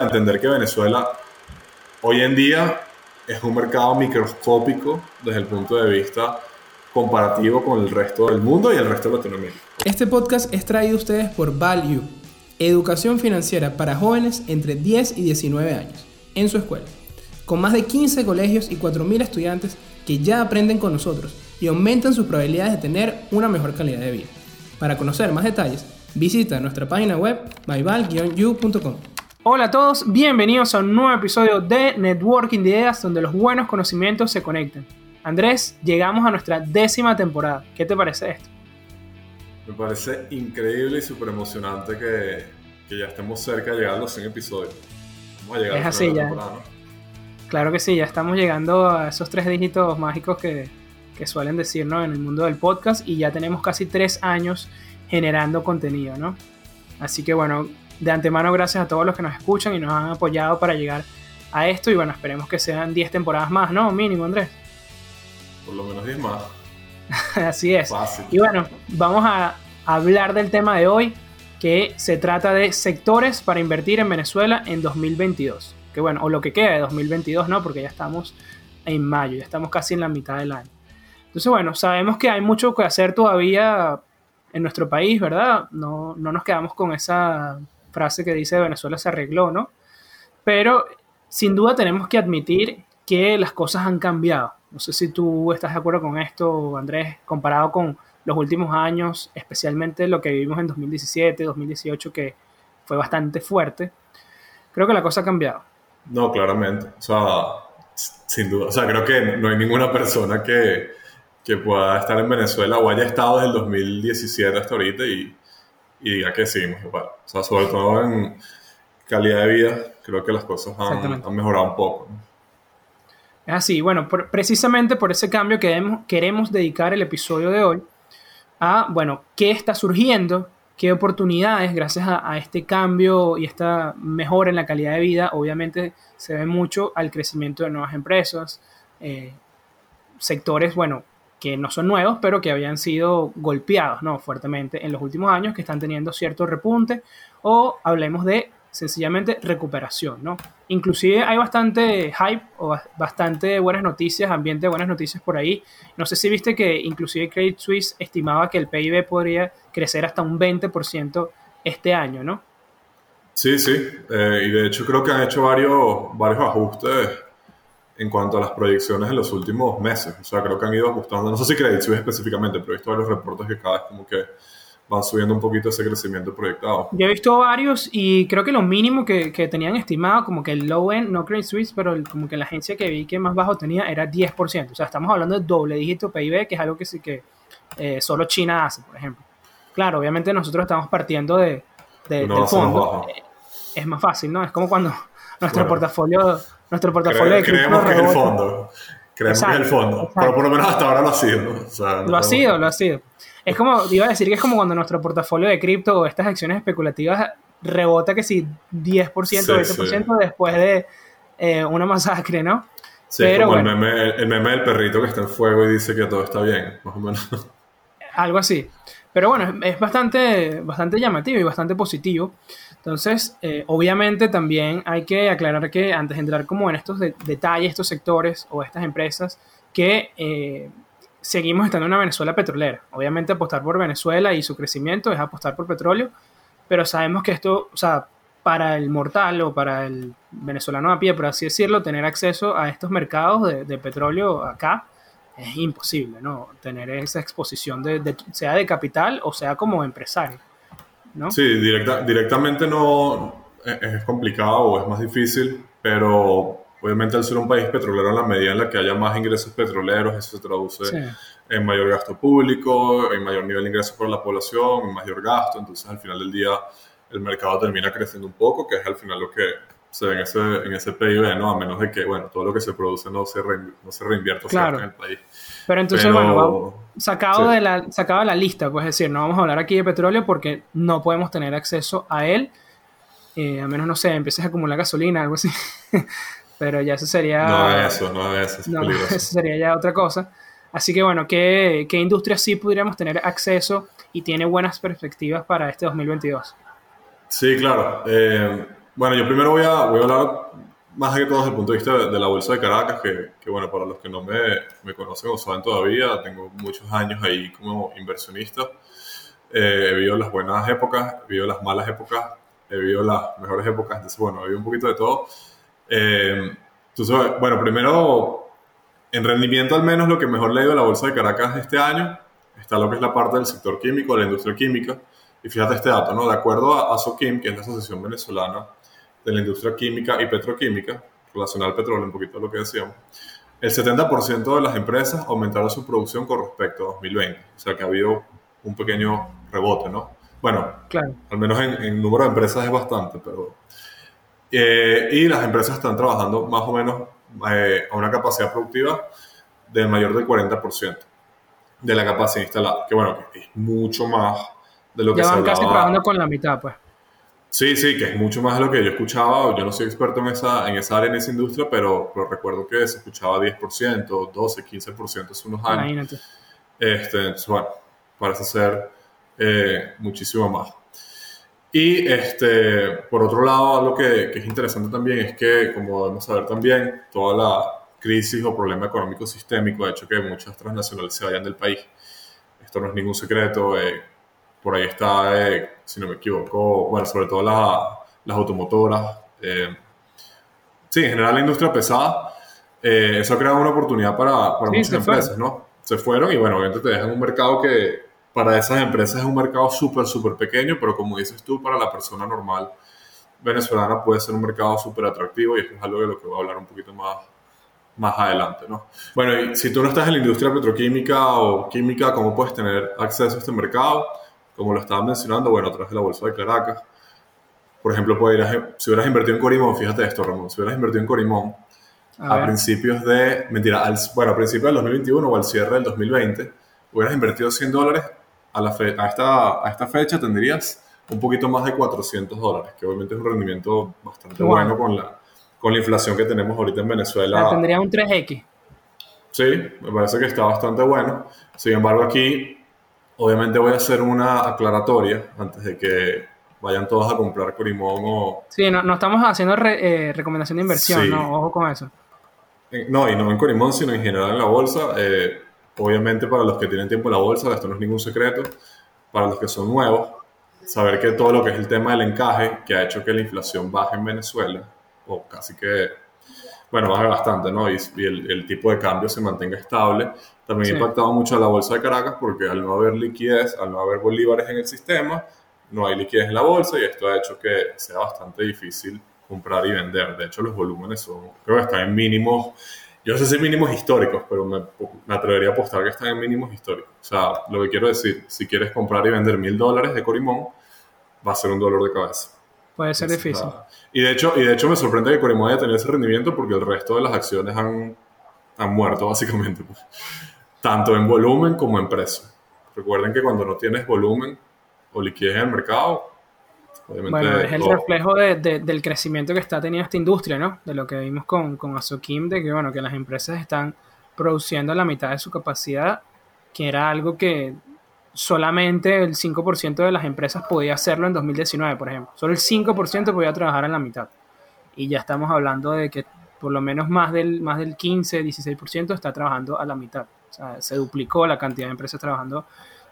entender que Venezuela hoy en día es un mercado microscópico desde el punto de vista comparativo con el resto del mundo y el resto de Latinoamérica. Este podcast es traído a ustedes por Value, educación financiera para jóvenes entre 10 y 19 años, en su escuela, con más de 15 colegios y 4.000 estudiantes que ya aprenden con nosotros y aumentan sus probabilidades de tener una mejor calidad de vida. Para conocer más detalles, visita nuestra página web myval-u.com. Hola a todos, bienvenidos a un nuevo episodio de Networking de Ideas donde los buenos conocimientos se conectan. Andrés, llegamos a nuestra décima temporada. ¿Qué te parece esto? Me parece increíble y súper emocionante que, que, ya estemos cerca de llegar a los 100 episodios. Vamos a llegar es a así ya. Claro que sí, ya estamos llegando a esos tres dígitos mágicos que, que suelen decirnos en el mundo del podcast y ya tenemos casi tres años generando contenido, ¿no? Así que bueno, de antemano gracias a todos los que nos escuchan y nos han apoyado para llegar a esto y bueno, esperemos que sean 10 temporadas más, ¿no? Mínimo, Andrés. Por lo menos 10 más. Así es. Y bueno, vamos a hablar del tema de hoy, que se trata de sectores para invertir en Venezuela en 2022. Que bueno, o lo que queda de 2022, ¿no? Porque ya estamos en mayo, ya estamos casi en la mitad del año. Entonces, bueno, sabemos que hay mucho que hacer todavía en nuestro país, ¿verdad? No, no nos quedamos con esa frase que dice Venezuela se arregló, ¿no? Pero sin duda tenemos que admitir que las cosas han cambiado. No sé si tú estás de acuerdo con esto, Andrés, comparado con los últimos años, especialmente lo que vivimos en 2017, 2018, que fue bastante fuerte. Creo que la cosa ha cambiado. No, claramente. O sea, sin duda. O sea, creo que no hay ninguna persona que, que pueda estar en Venezuela o haya estado desde el 2017 hasta ahorita y, y diga que seguimos igual. O sea, sobre todo en calidad de vida, creo que las cosas han, mejorado un poco. Es así, bueno, precisamente por ese cambio queremos, queremos dedicar el episodio de hoy a, bueno, qué está surgiendo, qué oportunidades, gracias a, este cambio y esta mejora en la calidad de vida, obviamente se ve mucho al crecimiento de nuevas empresas, eh, sectores, bueno, que no son nuevos, pero que habían sido golpeados ¿no? fuertemente en los últimos años, que están teniendo cierto repunte, o hablemos de sencillamente recuperación. ¿no? Inclusive hay bastante hype o bastante buenas noticias, ambiente de buenas noticias por ahí. No sé si viste que inclusive Credit Suisse estimaba que el PIB podría crecer hasta un 20% este año, ¿no? Sí, sí, eh, y de hecho creo que han hecho varios, varios ajustes en cuanto a las proyecciones en los últimos meses. O sea, creo que han ido ajustando, no sé si Credit Suisse específicamente, pero he visto varios reportes que cada vez como que van subiendo un poquito ese crecimiento proyectado. Yo he visto varios y creo que lo mínimo que, que tenían estimado, como que el low end, no Credit Suisse, pero como que la agencia que vi que más bajo tenía era 10%. O sea, estamos hablando de doble dígito PIB, que es algo que sí que eh, solo China hace, por ejemplo. Claro, obviamente nosotros estamos partiendo de, del fondo. Es más fácil, ¿no? Es como cuando nuestro portafolio nuestro portafolio de Creemos que es el fondo. Creemos que es el fondo. Pero por lo menos hasta ahora lo ha sido. lo ha sido, lo ha sido. Es como, iba a decir que es como cuando nuestro portafolio de cripto o estas acciones especulativas rebota que si 10%, o 20% después de eh, una masacre, ¿no? Sí, Pero, como el, meme, el meme del perrito que está en fuego y dice que todo está bien, más o menos. Algo así. Pero bueno, es bastante, bastante llamativo y bastante positivo. Entonces, eh, obviamente también hay que aclarar que antes de entrar como en estos detalles, estos sectores o estas empresas, que eh, seguimos estando en una Venezuela petrolera. Obviamente apostar por Venezuela y su crecimiento es apostar por petróleo, pero sabemos que esto, o sea, para el mortal o para el venezolano a pie, por así decirlo, tener acceso a estos mercados de, petróleo acá es imposible, ¿no? Tener esa exposición, de, sea de capital o sea como empresario. Sí, directa, directamente no es, complicado o es más difícil, pero obviamente al ser un país petrolero en la medida en la que haya más ingresos petroleros, eso se traduce en mayor gasto público, en mayor nivel de ingresos para la población, en mayor gasto, entonces al final del día el mercado termina creciendo un poco, que es al final lo que se ve en ese, en ese PIB, ¿no? A menos de que, bueno, todo lo que se produce no se, no se reinvierta en el país. Pero entonces, bueno, sacado, de la, sacado de la lista, pues decir, no vamos a hablar aquí de petróleo porque no podemos tener acceso a él, eh, a menos, no sé, empieces a acumular gasolina, algo así. Pero ya eso sería... No eso, no es eso. no, eso sería ya otra cosa. Así que bueno, ¿qué, ¿qué industria sí podríamos tener acceso y tiene buenas perspectivas para este 2022? Sí, claro. Eh, Bueno, yo primero voy a, voy a hablar más que todo desde el punto de vista de, la Bolsa de Caracas, que, que, bueno, para los que no me, me, conocen o saben todavía, tengo muchos años ahí como inversionista. Eh, he vivido las buenas épocas, he vivido las malas épocas, he vivido las mejores épocas, entonces bueno, he vivido un poquito de todo. Eh, entonces, bueno, primero, en rendimiento al menos lo que mejor le dio la Bolsa de Caracas este año está lo que es la parte del sector químico, de la industria química. Y fíjate este dato, ¿no? De acuerdo a ASOQUIM, que es la Asociación Venezolana de la industria química y petroquímica, relacionada al petróleo, un poquito lo que decíamos, el 70% de las empresas aumentaron su producción con respecto a 2020. O sea que ha habido un pequeño rebote, ¿no? Bueno, claro. al menos en, número de empresas es bastante, pero... Eh, y las empresas están trabajando más o menos eh, a una capacidad productiva de mayor del 40% de la capacidad instalada, que bueno, es mucho más de lo que ya van casi trabajando con la mitad, pues. Sí, sí, que es mucho más de lo que yo escuchaba. Yo no soy experto en esa, en esa área, en esa industria, pero, recuerdo que se escuchaba 10%, 12, 15% hace unos años. Imagínate. Este, entonces, bueno, parece ser eh, muchísimo más. Y este, por otro lado, algo que, que, es interesante también es que, como debemos saber también, toda la crisis o problema económico sistémico ha hecho que muchas transnacionales se vayan del país. Esto no es ningún secreto. Eh, por ahí está, eh, si no me equivoco, bueno, sobre todo las automotoras. Eh, sí, en general la industria pesada. Eh, eso ha creado una oportunidad para, para muchas empresas, ¿no? Se fueron y bueno, obviamente te dejan un mercado que para esas empresas es un mercado súper, súper pequeño, pero como dices tú, para la persona normal venezolana puede ser un mercado súper atractivo y esto es algo de lo que voy a hablar un poquito más, más adelante, ¿no? Bueno, y si tú no estás en la industria petroquímica o química, ¿cómo puedes tener acceso a este mercado? Como lo estaba mencionando, bueno, a través de la bolsa de Caracas. Por ejemplo, si hubieras invertido en Corimón, fíjate esto, Ramón, si hubieras invertido en Corimón a, principios de, mentira, al, bueno, a principios del 2021 o al cierre del 2020, hubieras invertido 100 dólares, a, la a, esta, a esta fecha tendrías un poquito más de 400 dólares, que obviamente es un rendimiento bastante bueno, con, la, con la inflación que tenemos ahorita en Venezuela. tendría un 3X. Sí, me parece que está bastante bueno. Sin embargo, aquí Obviamente voy a hacer una aclaratoria antes de que vayan todos a comprar Corimón o... Sí, no, no estamos haciendo eh, recomendación de inversión, ¿no? Ojo con eso. Eh, no, y no en Corimón, sino en general en la bolsa. Eh, obviamente para los que tienen tiempo en la bolsa, esto no es ningún secreto. Para los que son nuevos, saber que todo lo que es el tema del encaje, que ha hecho que la inflación baje en Venezuela, o casi que bueno, baja bastante, ¿no? Y, el, tipo de cambio se mantenga estable. También ha impactado mucho a la bolsa de Caracas porque al no haber liquidez, al no haber bolívares en el sistema, no hay liquidez en la bolsa y esto ha hecho que sea bastante difícil comprar y vender. De hecho, los volúmenes son, creo que están en mínimos, yo no sé si mínimos históricos, pero me, me, atrevería a apostar que están en mínimos históricos. O sea, lo que quiero decir, si quieres comprar y vender mil dólares de Corimón, va a ser un dolor de cabeza. Puede ser difícil. Y de, hecho, y de hecho me sorprende que Corimón haya tenido ese rendimiento porque el resto de las acciones han, han muerto básicamente. Pues. Tanto en volumen como en precio. Recuerden que cuando no tienes volumen o liquidez en el mercado, obviamente... Bueno, es el reflejo de, del crecimiento que está teniendo esta industria, ¿no? De lo que vimos con, con Asokim, de que, bueno, que las empresas están produciendo la mitad de su capacidad, que era algo que solamente el 5% de las empresas podía hacerlo en 2019, por ejemplo. Solo el 5% podía trabajar en la mitad. Y ya estamos hablando de que por lo menos más del, más del 15, 16% está trabajando a la mitad. O sea, se duplicó la cantidad de empresas trabajando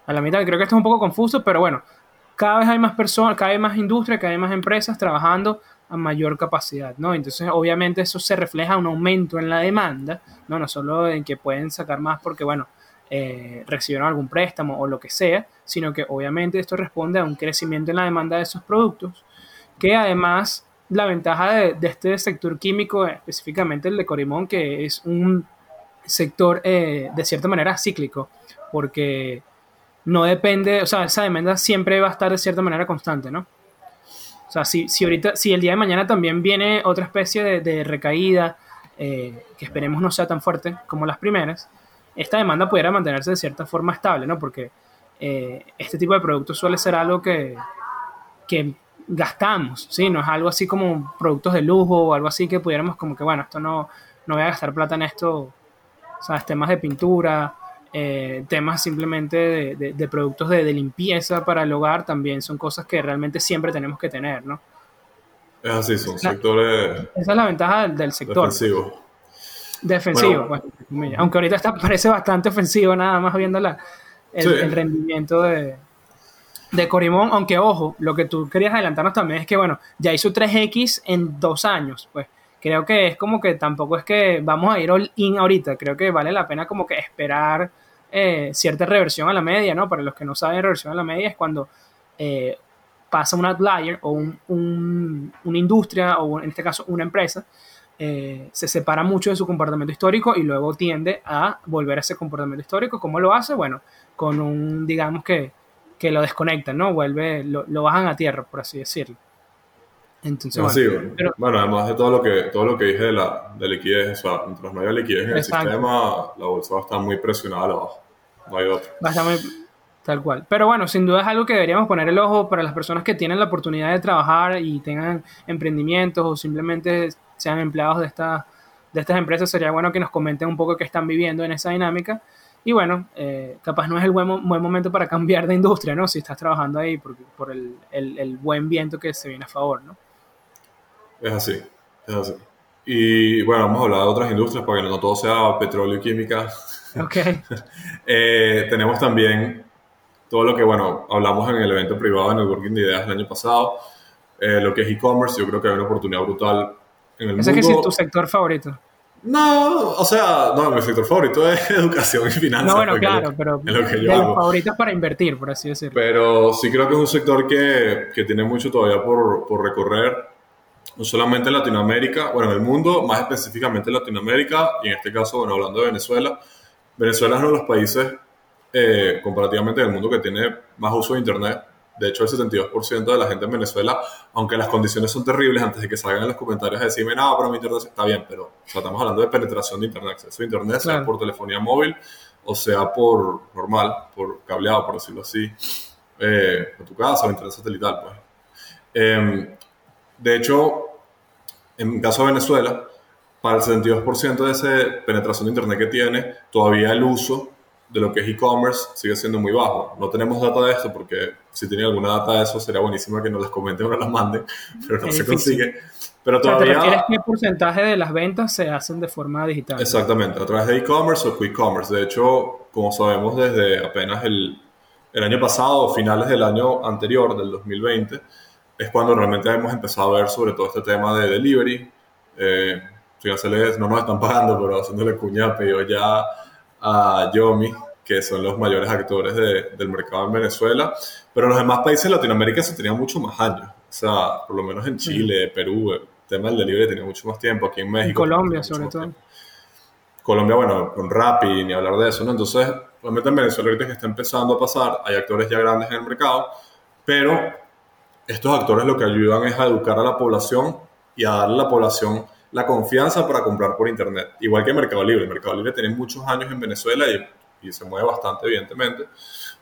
a la mitad. Creo que esto es un poco confuso, pero bueno, cada vez hay más personas, cada vez más industria, cada vez más empresas trabajando a mayor capacidad, ¿no? Entonces, obviamente eso se refleja un aumento en la demanda, ¿no? No solo en que pueden sacar más porque, bueno, eh, recibieron algún préstamo o lo que sea, sino que obviamente esto responde a un crecimiento en la demanda de esos productos, que además la ventaja de, este sector químico, específicamente el de Corimón, que es un sector eh, de cierta manera cíclico, porque no depende, o sea, esa demanda siempre va a estar de cierta manera constante, ¿no? O sea, si, si ahorita, si el día de mañana también viene otra especie de, recaída, eh, que esperemos no sea tan fuerte como las primeras, esta demanda pudiera mantenerse de cierta forma estable, ¿no? Porque eh, este tipo de productos suele ser algo que, que gastamos, ¿sí? No es algo así como productos de lujo o algo así que pudiéramos como que, bueno, esto no, no voy a gastar plata en esto, ¿sabes? Temas de pintura, eh, temas simplemente de, productos de, limpieza para el hogar también son cosas que realmente siempre tenemos que tener, ¿no? Es así, son sectores... Esa es la ventaja del, sector. Defensivo. Defensivo, aunque ahorita está, parece bastante ofensivo nada más viendo la, el, rendimiento de, de Corimón, aunque ojo, lo que tú querías adelantarnos también es que, bueno, ya hizo 3X en dos años, pues. Creo que es como que tampoco es que vamos a ir all in ahorita, creo que vale la pena como que esperar eh, cierta reversión a la media, ¿no? Para los que no saben, reversión a la media es cuando eh, pasa un outlier o un, una industria o en este caso una empresa eh, se separa mucho de su comportamiento histórico y luego tiende a volver a ese comportamiento histórico. ¿Cómo lo hace? Bueno, con un, digamos que, que lo desconectan, ¿no? Vuelve, lo, lo bajan a tierra, por así decirlo. Entonces, bueno, bueno, además de todo lo que, todo lo que dije de la de liquidez, o sea, mientras no haya liquidez en el sistema, la bolsa va a estar muy presionada abajo. No hay otro. Va a estar muy, tal cual. Pero bueno, sin duda es algo que deberíamos poner el ojo para las personas que tienen la oportunidad de trabajar y tengan emprendimientos o simplemente sean empleados de, esta, de estas empresas. Sería bueno que nos comenten un poco qué están viviendo en esa dinámica. Y bueno, eh, capaz no es el buen, buen, momento para cambiar de industria, ¿no? Si estás trabajando ahí por, por el, el, el buen viento que se viene a favor, ¿no? Es así, es así. Y bueno, vamos a hablar de otras industrias para que no todo sea petróleo y química. Ok. eh, tenemos también todo lo que, bueno, hablamos en el evento privado de Networking de Ideas el año pasado, eh, lo que es e-commerce, yo creo que hay una oportunidad brutal en el ¿Ese mundo. ¿Ese es tu sector favorito? No, o sea, no, mi sector favorito es educación y finanzas. No, bueno, claro, pero es lo que yo de hago. los favoritos para invertir, por así decirlo. Pero sí creo que es un sector que, que tiene mucho todavía por, por recorrer no solamente en Latinoamérica, bueno, en el mundo, más específicamente en Latinoamérica, y en este caso, bueno, hablando de Venezuela, Venezuela es uno de los países eh, comparativamente del mundo que tiene más uso de Internet. De hecho, el 72% de la gente en Venezuela, aunque las condiciones son terribles, antes de que salgan en los comentarios a decirme, no, pero mi Internet está bien, pero o sea, estamos hablando de penetración de Internet, acceso a Internet, claro. sea por telefonía móvil o sea por normal, por cableado, por decirlo así, eh, en tu casa o Internet satelital, pues. Eh, de hecho, en el caso de Venezuela, para el 72% de esa penetración de Internet que tiene, todavía el uso de lo que es e-commerce sigue siendo muy bajo. No tenemos data de esto porque si tienen alguna data de eso sería buenísima que nos las comenten o nos las manden, pero no es se difícil. consigue. Pero todavía... ¿Te refieres qué porcentaje de las ventas se hacen de forma digital? Exactamente, a través de e-commerce o quick-commerce. De hecho, como sabemos desde apenas el, el año pasado, finales del año anterior, del 2020, es cuando realmente hemos empezado a ver sobre todo este tema de delivery. Eh, no nos están pagando, pero haciéndole cuña pedido ya a Yomi, que son los mayores actores de, del mercado en Venezuela. Pero en los demás países de Latinoamérica se tenía mucho más años. O sea, por lo menos en Chile, Perú, el tema del delivery tenía mucho más tiempo. Aquí en México. En Colombia, sobre todo. Tiempo. Colombia, bueno, con Rappi, ni hablar de eso, ¿no? Entonces, realmente en Venezuela ahorita que está empezando a pasar, hay actores ya grandes en el mercado, pero estos actores lo que ayudan es a educar a la población y a darle a la población la confianza para comprar por Internet. Igual que Mercado Libre. Mercado Libre tiene muchos años en Venezuela y, y, se mueve bastante, evidentemente.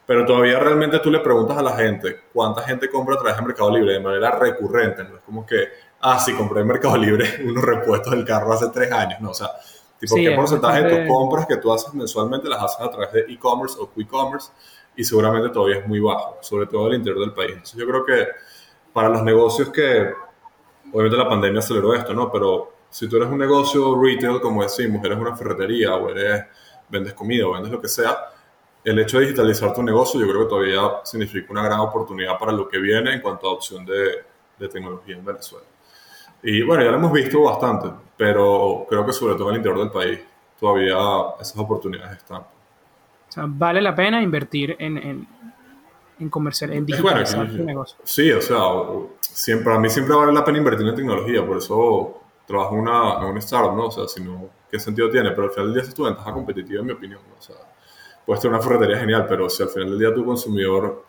Pero todavía realmente tú le preguntas a la gente cuánta gente compra a través de Mercado Libre de manera recurrente. No es como que, ah, sí, compré en Mercado Libre unos repuestos del carro hace tres años. No, o sea, tipo, sí, ¿qué porcentaje de tus compras que tú haces mensualmente las haces a través de e-commerce o quick-commerce? Y seguramente todavía es muy bajo, sobre todo en el interior del país. Entonces yo creo que para los negocios que, obviamente la pandemia aceleró esto, ¿no? Pero si tú eres un negocio retail, como decimos, eres una ferretería o eres, vendes comida o vendes lo que sea, el hecho de digitalizar tu negocio yo creo que todavía significa una gran oportunidad para lo que viene en cuanto a adopción de, de tecnología en Venezuela. Y bueno, ya lo hemos visto bastante, pero creo que sobre todo en el interior del país todavía esas oportunidades están. O sea, vale la pena invertir en, en, en comercial, en digitalizar bueno, tu negocio. Sí, o sea, siempre, para mí siempre vale la pena invertir en tecnología, por eso trabajo en una, en una startup, ¿no? O sea, si no, ¿qué sentido tiene? Pero al final del día es tu ventaja competitiva, en mi opinión, ¿no? O sea, puedes tener una ferretería genial, pero si al final del día tu consumidor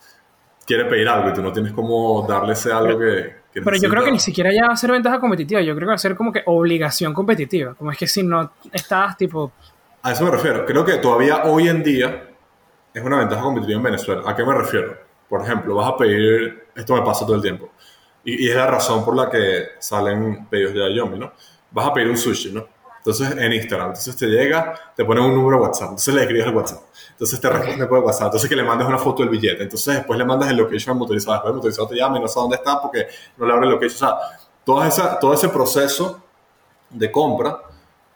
quiere pedir algo y tú no tienes como darle ese algo que, que Pero yo creo que ni siquiera ya va a ser ventaja competitiva, yo creo que va a ser como que obligación competitiva, como es que si no estás tipo... A eso me refiero, creo que todavía hoy en día es una ventaja competitiva en Venezuela. ¿A qué me refiero? Por ejemplo, vas a pedir, esto me pasa todo el tiempo, y, y es la razón por la que salen pedidos de Yomi, ¿no? Vas a pedir un sushi, ¿no? Entonces en Instagram, entonces te llega, te pone un número de WhatsApp, entonces le escribes el WhatsApp, entonces te responde por WhatsApp, entonces que le mandas una foto del billete, entonces después le mandas el location al motorizado, después el motorizado te llama y no sabe dónde está porque no le abre el location, o sea, toda esa, todo ese proceso de compra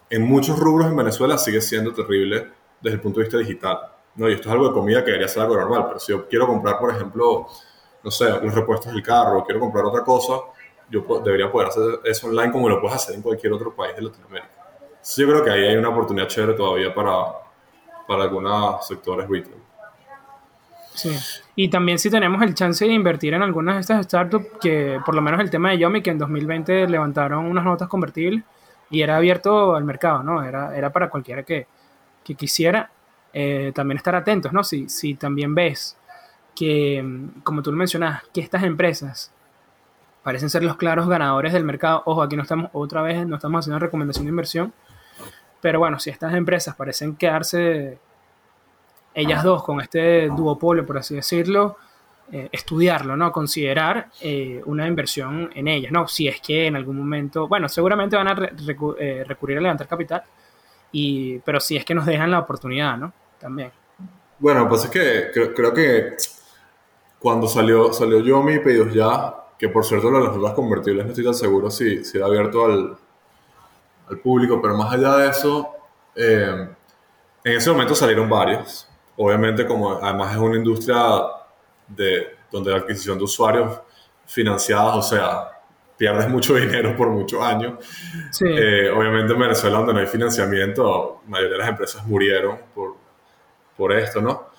en muchos rubros en Venezuela sigue siendo terrible desde el punto de vista digital. ¿no? Y esto es algo de comida que debería ser algo normal, pero si yo quiero comprar, por ejemplo, no sé, los repuestos del carro, quiero comprar otra cosa, yo debería poder hacer eso online como lo puedes hacer en cualquier otro país de Latinoamérica. Entonces yo creo que ahí hay una oportunidad chévere todavía para, para algunos sectores retail. Sí. Y también si tenemos el chance de invertir en algunas de estas startups, que por lo menos el tema de Yomi, que en 2020 levantaron unas notas convertibles y era abierto al mercado, ¿no? Era, era para cualquiera que, que quisiera. Eh, también estar atentos, ¿no? Si, si también ves que, como tú lo mencionas, que estas empresas parecen ser los claros ganadores del mercado. Ojo, aquí no estamos, otra vez, no estamos haciendo recomendación de inversión. Pero bueno, si estas empresas parecen quedarse ellas dos con este duopolio, por así decirlo, eh, estudiarlo, ¿no? Considerar eh, una inversión en ellas, ¿no? Si es que en algún momento, bueno, seguramente van a eh, recurrir a levantar capital, y, pero si es que nos dejan la oportunidad, ¿no? También. Bueno, pues es que creo, que cuando salió, salió Yomi y Pedidos Ya, que por cierto las notas convertibles no estoy tan seguro si, si era abierto al, al público, pero más allá de eso, en ese momento salieron varios obviamente como además es una industria de, donde la adquisición de usuarios financiados, o sea, pierdes mucho dinero por muchos años. Eh, obviamente en Venezuela, donde no hay financiamiento, la mayoría de las empresas murieron por, por esto, ¿no?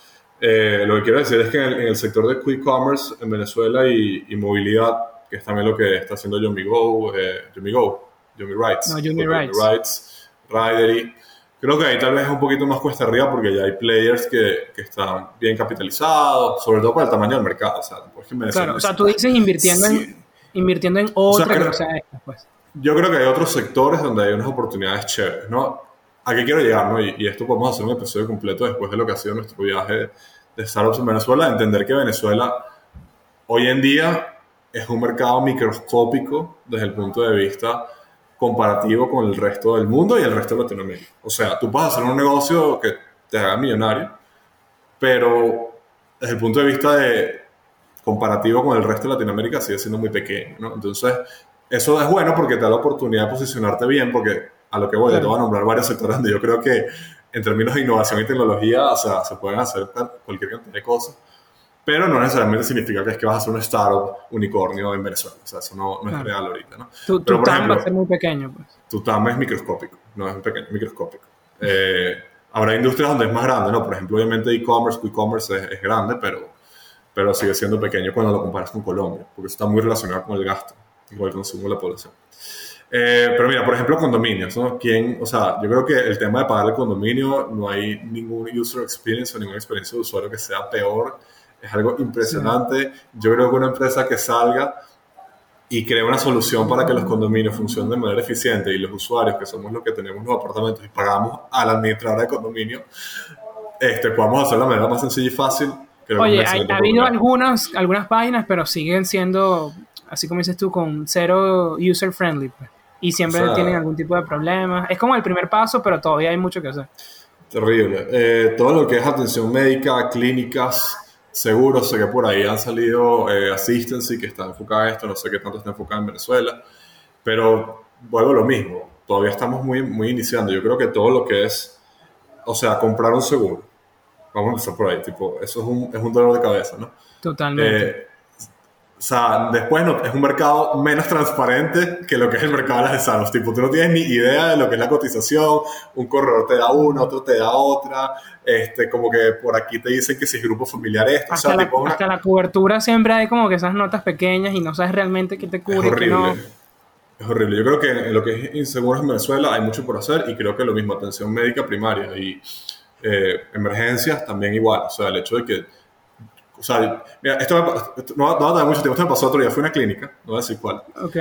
Eh, lo que quiero decir es que en el, sector de quick commerce en Venezuela y, movilidad, que es también lo que está haciendo YomiGo, eh, YomiGo, Yomi Rights, no, Yomi Rights. Rights, Ridery, Creo que ahí tal vez es un poquito más cuesta arriba porque ya hay players que, que están bien capitalizados, sobre todo por el tamaño del mercado. O sea, claro, o sea, tú dices invirtiendo, en, invirtiendo en otra que no sea esta, pues. Yo creo que hay otros sectores donde hay unas oportunidades chéveres, ¿no? ¿A qué quiero llegar, no? Y, y, esto podemos hacer un episodio completo después de lo que ha sido nuestro viaje de startups en Venezuela, entender que Venezuela hoy en día es un mercado microscópico desde el punto de vista comparativo con el resto del mundo y el resto de Latinoamérica. O sea, tú puedes hacer un negocio que te haga millonario, pero desde el punto de vista de comparativo con el resto de Latinoamérica sigue siendo muy pequeño, ¿no? Entonces, eso es bueno porque te da la oportunidad de posicionarte bien, porque a lo que voy, te voy a nombrar varios sectores donde yo creo que en términos de innovación y tecnología, o sea, se pueden hacer cualquier cantidad de cosas pero no necesariamente significa que es que vas a hacer un startup unicornio en Venezuela. O sea, eso no, no es real ahorita, ¿no? Tu, tu TAM va a ser muy pequeño, pues. Tu TAM es microscópico, no es pequeño, microscópico. Eh, habrá industrias donde es más grande, ¿no? Por ejemplo, obviamente e-commerce, e-commerce es, grande, pero, pero sigue siendo pequeño cuando lo comparas con Colombia, porque eso está muy relacionado con el gasto y con el consumo de la población. Eh, pero mira, por ejemplo, condominios, ¿no? ¿Quién, o sea, yo creo que el tema de pagar el condominio, no hay ningún user experience o ninguna experiencia de usuario que sea peor es algo impresionante. Yo creo que una empresa que salga y crea una solución para que los condominios funcionen de manera eficiente y los usuarios, que somos los que tenemos los apartamentos y pagamos a la administradora de condominio, este, podamos hacerlo de la manera más sencilla y fácil. Oye, ha habido algunas, algunas páginas, pero siguen siendo, así como dices tú, con cero user friendly. Pues. Y siempre tienen algún tipo de problema. Es como el primer paso, pero todavía hay mucho que hacer. Terrible. Eh, todo lo que es atención médica, clínicas, seguro, sé que por ahí han salido eh, Assistancy, que está enfocada en esto, no sé qué tanto está enfocada en Venezuela, pero vuelvo a lo mismo, todavía estamos muy, muy iniciando. Yo creo que todo lo que es, o sea, comprar un seguro, vamos a empezar por ahí, tipo, eso es un, es un dolor de cabeza, ¿no? Totalmente. Eh, o sea, después no, es un mercado menos transparente que lo que es el mercado de las sanos. Tipo, tú no tienes ni idea de lo que es la cotización, un corredor te da una, otro te da otra, este, como que por aquí te dicen que si es grupo familiar esto. Hasta, la, hasta la cobertura siempre hay como que esas notas pequeñas y no sabes realmente qué te cubre. Es horrible. no. Es horrible. Yo creo que en lo que es inseguros en Venezuela hay mucho por hacer y creo que lo mismo, atención médica primaria y eh, emergencias también igual. O sea, el hecho de que o sea, mira, esto, no, va a dar mucho tiempo. Esto me pasó otro día. Fui a una clínica, no voy a decir cuál. Ok.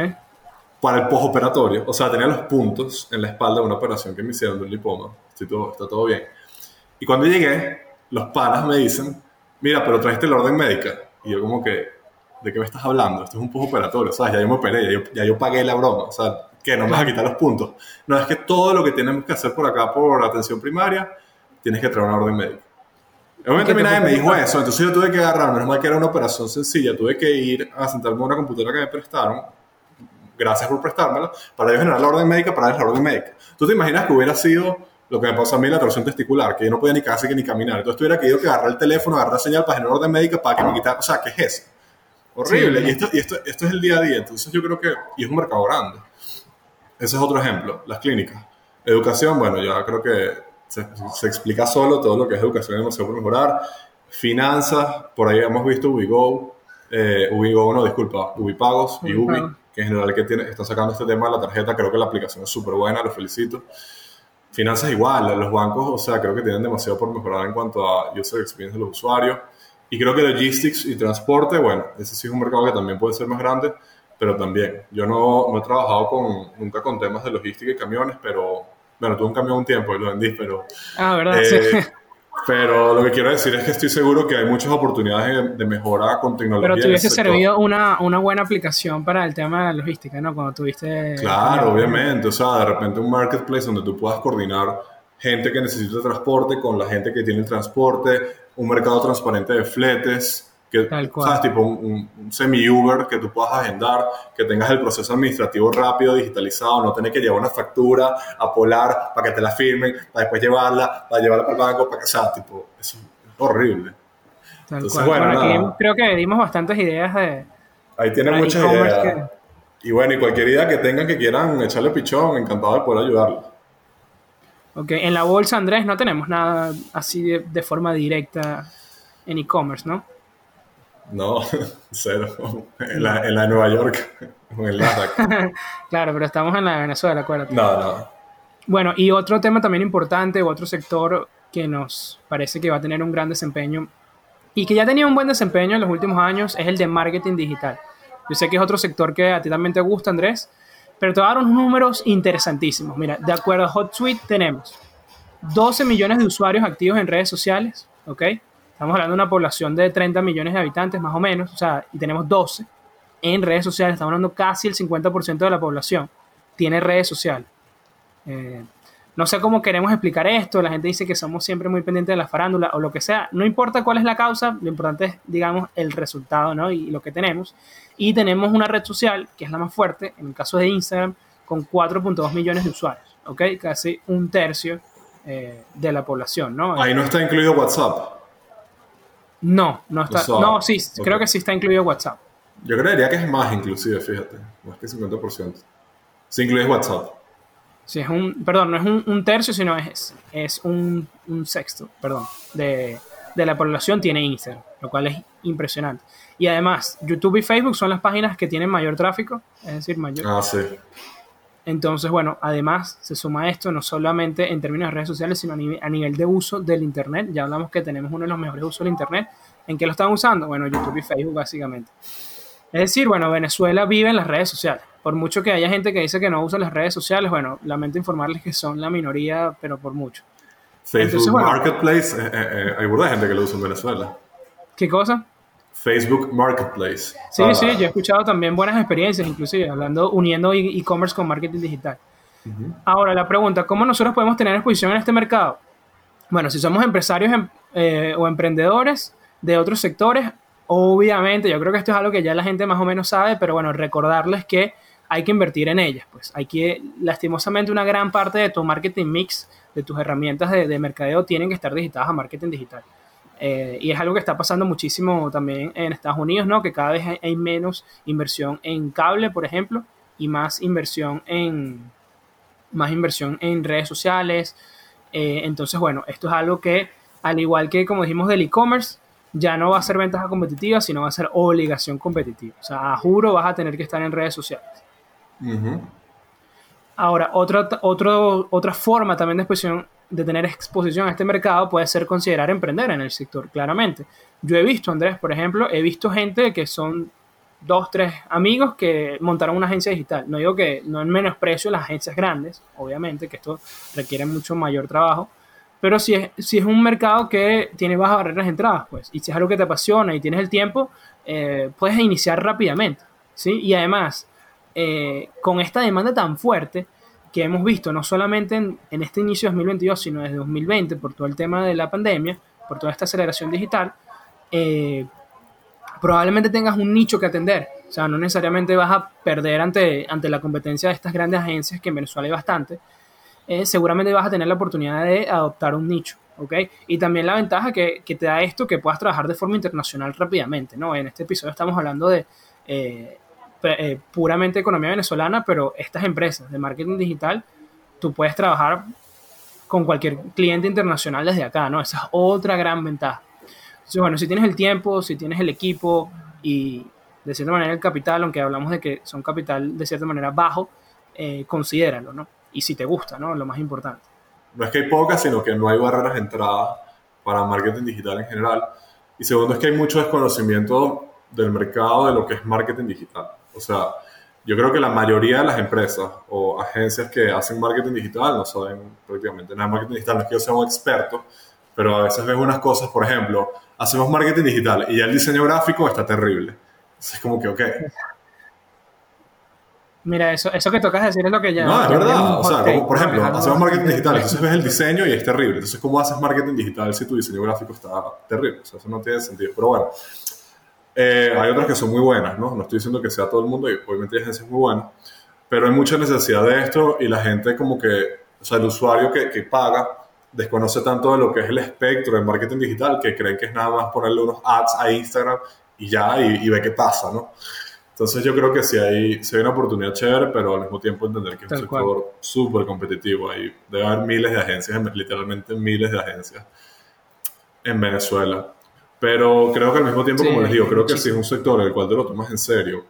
Para el postoperatorio. O sea, tenía los puntos en la espalda de una operación que me hicieron de un lipoma. todo, está todo bien. Y cuando llegué, los panas me dicen, mira, pero trajiste el orden médica. Y yo como que, ¿de qué me estás hablando? Esto es un postoperatorio, ¿sabes? Ya yo me operé, ya yo, ya yo pagué la broma. O sea, ¿qué? ¿No me vas a quitar los puntos? No, es que todo lo que tenemos que hacer por acá, por atención primaria, tienes que traer una orden médica. Obviamente mi nadie me dijo eso, entonces yo tuve que agarrar, menos mal que era una operación sencilla, tuve que ir a sentarme a una computadora que me prestaron, gracias por prestármela, para yo generar la orden médica, para darles la orden médica. ¿Tú te imaginas que hubiera sido lo que me pasó a mí la torsión testicular, que yo no podía ni casi que ni caminar? Entonces tuviera que ir que agarrar el teléfono, agarrar la señal para generar orden médica para que me quitara, o sea, ¿qué es eso? Horrible. y, esto, y esto, esto es el día a día, entonces yo creo que, y es un mercado grande. Ese es otro ejemplo, las clínicas. Educación, bueno, ya creo que se, se explica solo todo lo que es educación demasiado por mejorar. Finanzas, por ahí hemos visto Ubigo, eh, Ubigo no, disculpa, Ubipagos y Ubi, que en general que tiene, están sacando este tema de la tarjeta, creo que la aplicación es súper buena, los felicito. Finanzas igual, los bancos, o sea, creo que tienen demasiado por mejorar en cuanto a user experience de los usuarios. Y creo que logistics y transporte, bueno, ese sí es un mercado que también puede ser más grande, pero también, yo no, no he trabajado con, nunca con temas de logística y camiones, pero, bueno, tuve un camión un tiempo y lo vendí, pero... Ah, ¿verdad? sí. Eh, pero lo que quiero decir es que estoy seguro que hay muchas oportunidades de, mejora con tecnología. Pero te hubiese servido una, una, buena aplicación para el tema de la logística, ¿no? Cuando tuviste... Claro, obviamente. O sea, de repente un marketplace donde tú puedas coordinar gente que necesita transporte con la gente que tiene el transporte, un mercado transparente de fletes, que, ¿sabes? Tipo un, semi-Uber que tú puedas agendar, que tengas el proceso administrativo rápido, digitalizado, no tener que llevar una factura a Polar para que te la firmen, para después llevarla, para llevarla para el banco, para que, o tipo, eso es horrible. Entonces, bueno, aquí creo que dimos bastantes ideas de... Ahí tienen muchas ideas. Y bueno, y cualquier idea que tengan que quieran echarle pichón, encantado de poder ayudarlos. Ok, en la bolsa, Andrés, no tenemos nada así de, de forma directa en e-commerce, ¿no? No, cero. En la, en la de Nueva York, en el claro, pero estamos en la de Venezuela, acuérdate. No, no. Bueno, y otro tema también importante, otro sector que nos parece que va a tener un gran desempeño y que ya tenía un buen desempeño en los últimos años es el de marketing digital. Yo sé que es otro sector que a ti también te gusta, Andrés, pero te voy a dar unos números interesantísimos. Mira, de acuerdo a HotSuite tenemos 12 millones de usuarios activos en redes sociales, ¿ok? Estamos hablando de una población de 30 millones de habitantes más o menos, o sea, y tenemos 12 en redes sociales, estamos hablando casi el 50% de la población tiene redes sociales. Eh, no sé cómo queremos explicar esto, la gente dice que somos siempre muy pendientes de la farándula o lo que sea, no importa cuál es la causa, lo importante es, digamos, el resultado ¿no? y lo que tenemos. Y tenemos una red social, que es la más fuerte, en el caso de Instagram, con 4.2 millones de usuarios, ¿ok? Casi un tercio eh, de la población, ¿no? Ahí no está incluido WhatsApp. No, no está. no, sí, creo que sí está incluido WhatsApp. Yo creería que es más inclusive, fíjate, más que 50%. Si incluyes WhatsApp. Sí, es un, perdón, no es un, tercio, sino es, es un, sexto, perdón, de, de, la población tiene Instagram, lo cual es impresionante. Y además, YouTube y Facebook son las páginas que tienen mayor tráfico, es decir, mayor. Ah, sí. Entonces, bueno, además se suma esto no solamente en términos de redes sociales, sino a nivel, de uso del Internet. Ya hablamos que tenemos uno de los mejores usos del Internet. ¿En qué lo están usando? Bueno, YouTube y Facebook básicamente. Es decir, bueno, Venezuela vive en las redes sociales. Por mucho que haya gente que dice que no usa las redes sociales, bueno, lamento informarles que son la minoría, pero por mucho. Facebook Marketplace, eh, eh, eh, hay mucha gente que lo usa en Venezuela. ¿Qué cosa? Facebook Marketplace. Sí, sí, yo he escuchado también buenas experiencias, inclusive hablando, uniendo e- e-commerce con marketing digital. Ahora, la pregunta, ¿cómo nosotros podemos tener exposición en este mercado? Bueno, si somos empresarios em, eh, o emprendedores de otros sectores, obviamente, yo creo que esto es algo que ya la gente más o menos sabe, pero bueno, recordarles que hay que invertir en ellas, pues hay que, lastimosamente, una gran parte de tu marketing mix, de tus herramientas de, de mercadeo, tienen que estar digitadas a marketing digital. Eh, y es algo que está pasando muchísimo también en Estados Unidos, ¿no? Que cada vez hay menos inversión en cable, por ejemplo, y más inversión en, más inversión en redes sociales. Eh, entonces, bueno, esto es algo que, al igual que como dijimos del e-commerce, ya no va a ser ventaja competitiva, sino va a ser obligación competitiva. O sea, a juro vas a tener que estar en redes sociales. Ahora, otra, otra forma también de expresión de tener exposición a este mercado puede ser considerar emprender en el sector, claramente. Yo he visto, Andrés, por ejemplo, he visto gente que son dos, tres amigos que montaron una agencia digital. No digo que no en menosprecio las agencias grandes, obviamente, que esto requiere mucho mayor trabajo, pero si es, si es un mercado que tiene bajas barreras de entradas, pues, y si es algo que te apasiona y tienes el tiempo, eh, puedes iniciar rápidamente, ¿sí? Y además, eh, con esta demanda tan fuerte, que hemos visto no solamente en, este inicio de 2022, sino desde 2020, por todo el tema de la pandemia, por toda esta aceleración digital, eh, probablemente tengas un nicho que atender. O sea, no necesariamente vas a perder ante, ante la competencia de estas grandes agencias, que en Venezuela hay bastante. Eh, seguramente vas a tener la oportunidad de adoptar un nicho. ¿ok? Y también la ventaja que, que, te da esto, que puedas trabajar de forma internacional rápidamente, ¿no? En este episodio estamos hablando de eh, eh, puramente economía venezolana, pero estas empresas de marketing digital, tú puedes trabajar con cualquier cliente internacional desde acá, ¿no? Esa es otra gran ventaja. Entonces, bueno, si tienes el tiempo, si tienes el equipo y de cierta manera el capital, aunque hablamos de que son capital de cierta manera bajo, eh, considéralo, ¿no? Y si te gusta, ¿no? Lo más importante. No es que hay pocas, sino que no hay barreras de entrada para marketing digital en general. Y segundo es que hay mucho desconocimiento del mercado de lo que es marketing digital. O sea, yo creo que la mayoría de las empresas o agencias que hacen marketing digital no saben prácticamente nada de marketing digital. No es que yo sea un experto, pero a veces ves unas cosas, por ejemplo, hacemos marketing digital y ya el diseño gráfico está terrible. es como que, ok. Mira, eso, eso que tocas decir es lo que ya... No, es verdad. O sea, como, por ejemplo, hacemos marketing digital, entonces ves el diseño y es terrible. Entonces, ¿cómo haces marketing digital si tu diseño gráfico está terrible? O sea, eso no tiene sentido. Pero bueno, eh, hay otras que son muy buenas, ¿no? No estoy diciendo que sea todo el mundo, y obviamente hay agencias muy buenas, pero hay mucha necesidad de esto y la gente como que, o sea, el usuario que, que paga desconoce tanto de lo que es el espectro de marketing digital que creen que es nada más ponerle unos ads a Instagram y ya, y, ve qué pasa, ¿no? Entonces yo creo que sí hay, sí hay una oportunidad chévere, pero al mismo tiempo entender que es un sector súper competitivo. Ahí debe haber miles de agencias, literalmente miles de agencias en Venezuela. Pero creo que al mismo tiempo, como les digo, creo que si es un sector en el cual te lo tomas en serio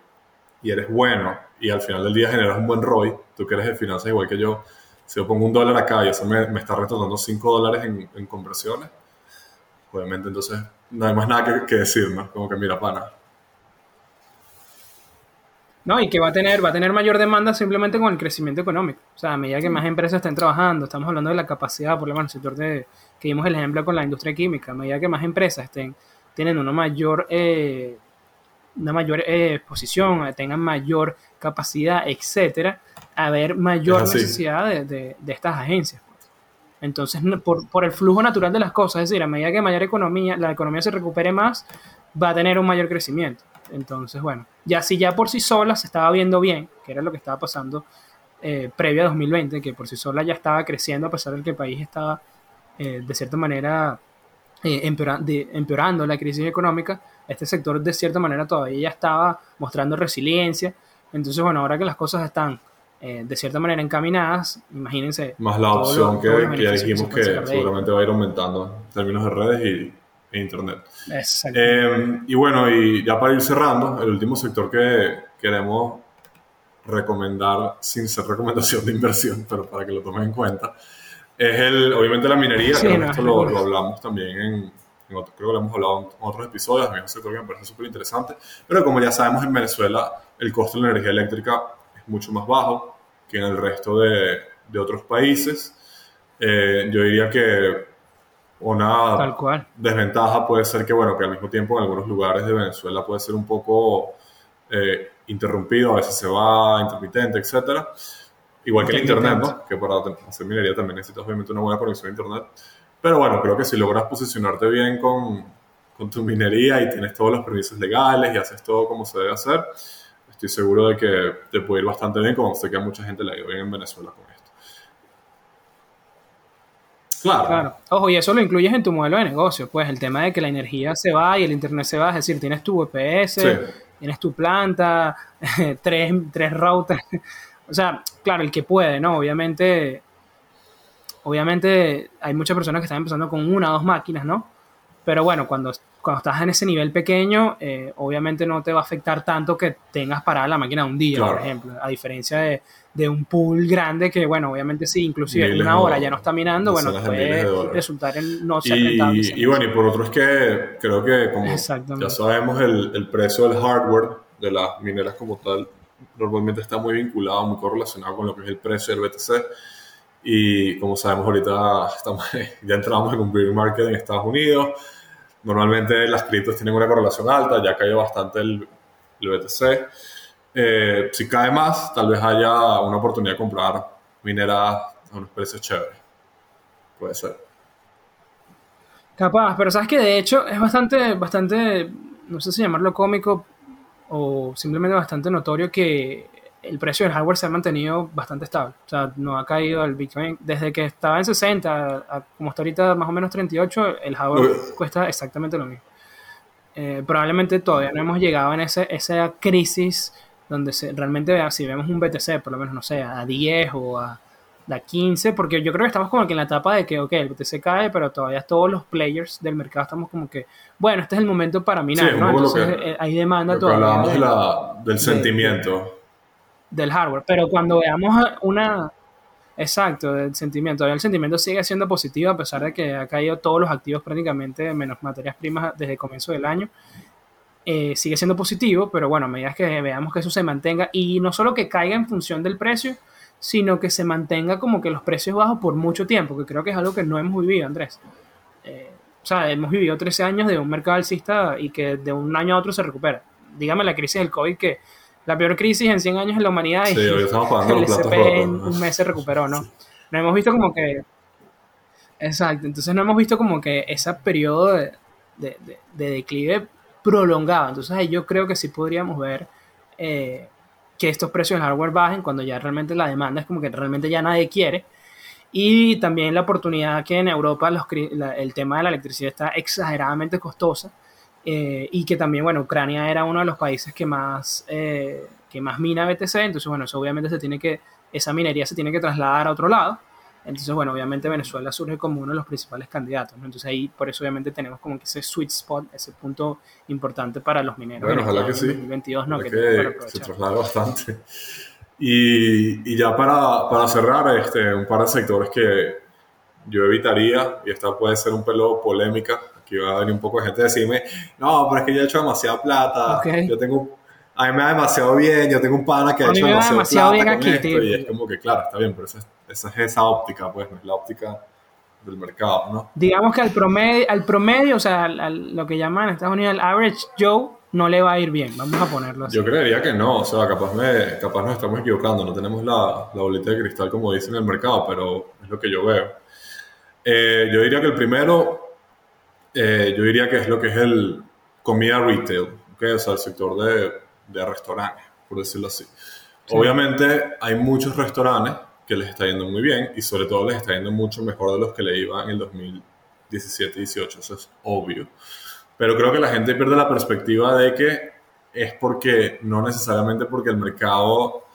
y eres bueno y al final del día generas un buen ROI, tú que eres de finanzas igual que yo, si yo pongo un dólar acá y eso me, me está retornando 5 dólares en, en, conversiones, obviamente entonces no hay más nada que, que, decir, ¿no? Como que mira, pana. No, y que va a tener, va a tener mayor demanda simplemente con el crecimiento económico. O sea, a medida que más empresas estén trabajando, estamos hablando de la capacidad, por lo menos el sector de, que vimos el ejemplo con la industria química, a medida que más empresas estén, tienen una mayor, eh, una mayor eh, exposición, tengan mayor capacidad, etcétera, a haber mayor necesidad de, de, estas agencias. Entonces, por, por, el flujo natural de las cosas, es decir, a medida que mayor economía, la economía se recupere más, va a tener un mayor crecimiento. Entonces, bueno, ya si ya por sí sola se estaba viendo bien, que era lo que estaba pasando eh, previo a 2020, que por sí sola ya estaba creciendo a pesar de que el país estaba eh, de cierta manera eh, empeorando la crisis económica, este sector de cierta manera todavía ya estaba mostrando resiliencia. Entonces, bueno, ahora que las cosas están eh, de cierta manera encaminadas, imagínense. Más la opción que, que, dijimos que, seguramente va a ir aumentando en términos de redes y, e internet. y bueno, y ya para ir cerrando, el último sector que queremos recomendar, sin ser recomendación de inversión, pero para que lo tomen en cuenta, es el, obviamente la minería, que esto lo, hablamos también en, creo que lo hemos hablado en otros episodios, es un sector que me parece súper interesante, pero como ya sabemos en Venezuela el costo de la energía eléctrica es mucho más bajo que en el resto de, de otros países. Eh, yo diría que una desventaja puede ser que, bueno, que al mismo tiempo en algunos lugares de Venezuela puede ser un poco eh, interrumpido, a veces se va, intermitente, etcétera. Igual que el Internet, ¿no? Que para hacer minería también necesitas obviamente una buena conexión a Internet. Pero bueno, creo que si logras posicionarte bien con, con tu minería y tienes todos los permisos legales y haces todo como se debe hacer, estoy seguro de que te puede ir bastante bien, como sé que a mucha gente le ha ido bien en Venezuela con. Claro. claro. Ojo, y eso lo incluyes en tu modelo de negocio, pues el tema de que la energía se va y el internet se va, es decir, tienes tu VPS, tienes tu planta, tres, tres routers, o sea, claro, el que puede, ¿no? Obviamente, obviamente hay muchas personas que están empezando con una o dos máquinas, ¿no? Pero bueno, cuando, cuando estás en ese nivel pequeño, eh, obviamente no te va a afectar tanto que tengas parada la máquina un día, por ejemplo, a diferencia de, de, un pool grande que, bueno, obviamente sí, inclusive en una hora ya no está minando, bueno, puede resultar en no ser y, rentable. Y bueno, y por otro es que creo que como ya sabemos el, el precio del hardware de las mineras como tal normalmente está muy vinculado, muy correlacionado con lo que es el precio del BTC. Y como sabemos ahorita estamos, ya entramos en un bear market en Estados Unidos. Normalmente las criptos tienen una correlación alta, ya cayó bastante el, el BTC. Eh, si cae más, tal vez haya una oportunidad de comprar mineras a unos precios chéveres. Puede ser. Capaz, pero sabes que de hecho es bastante, bastante no sé si llamarlo cómico o simplemente bastante notorio que el precio del hardware se ha mantenido bastante estable. O sea, no ha caído el Bitcoin. Desde que estaba en 60, como está ahorita más o menos 38, el hardware cuesta exactamente lo mismo. Eh, probablemente todavía no hemos llegado en ese, esa crisis donde se, realmente vea, si vemos un BTC, por lo menos, no sé, a 10 o a, a 15, porque yo creo que estamos como que en la etapa de que, ok, el BTC cae, pero todavía todos los players del mercado estamos como que, bueno, este es el momento para minar, ¿no? Entonces eh, hay demanda todavía. del sentimiento del hardware. Pero cuando veamos una... Exacto, del sentimiento. el sentimiento sigue siendo positivo a pesar de que ha caído todos los activos prácticamente, menos materias primas desde el comienzo del año. Eh, sigue siendo positivo, pero bueno, a medida que veamos que eso se mantenga y no solo que caiga en función del precio, sino que se mantenga como que los precios bajos por mucho tiempo, que creo que es algo que no hemos vivido, Andrés. Eh, o sea, hemos vivido 13 años de un mercado alcista y que de un año a otro se recupera. Dígame la crisis del COVID que la peor crisis en 100 años en la humanidad y el SP en un mes se recuperó, ¿no? No hemos visto como que... Exacto, entonces no hemos visto como que ese periodo de, declive prolongado. Entonces yo creo que sí podríamos ver eh, que estos precios del hardware bajen cuando ya realmente la demanda es como que realmente ya nadie quiere. Y también la oportunidad que en Europa el tema de la electricidad está exageradamente costosa eh, y que también, bueno, Ucrania era uno de los países que más, eh, que más mina BTC, entonces, bueno, eso obviamente se tiene que, esa minería se tiene que trasladar a otro lado, entonces, bueno, obviamente Venezuela surge como uno de los principales candidatos, ¿no? Entonces ahí, por eso obviamente tenemos como que ese sweet spot, ese punto importante para los mineros. Bueno, ojalá que sí. 2022, ¿no? Que, se traslada bastante. Y, y ya para, para, cerrar, este, un par de sectores que yo evitaría, y esta puede ser un pelo polémica, que iba a venir un poco de gente a decirme, no, pero es que yo he hecho demasiada plata, yo tengo, a mí me da demasiado bien, yo tengo un pana que ha hecho demasiado, plata bien aquí, y es como que, claro, está bien, pero esa, esa es esa óptica, pues, no es la óptica del mercado, ¿no? Digamos que al promedio, al promedio o sea, lo que llaman en Estados Unidos el average Joe, no le va a ir bien, vamos a ponerlo así. Yo creería que no, o sea, capaz, me, capaz nos estamos equivocando, no tenemos la, la bolita de cristal como dicen en el mercado, pero es lo que yo veo. Eh, yo diría que el primero eh, yo diría que es lo que es el comida retail, ¿okay? o sea, el sector de, de restaurantes, por decirlo así. Obviamente hay muchos restaurantes que les está yendo muy bien y sobre todo les está yendo mucho mejor de los que le iba en el 2017-18, eso es obvio. Pero creo que la gente pierde la perspectiva de que es porque, no necesariamente porque el mercado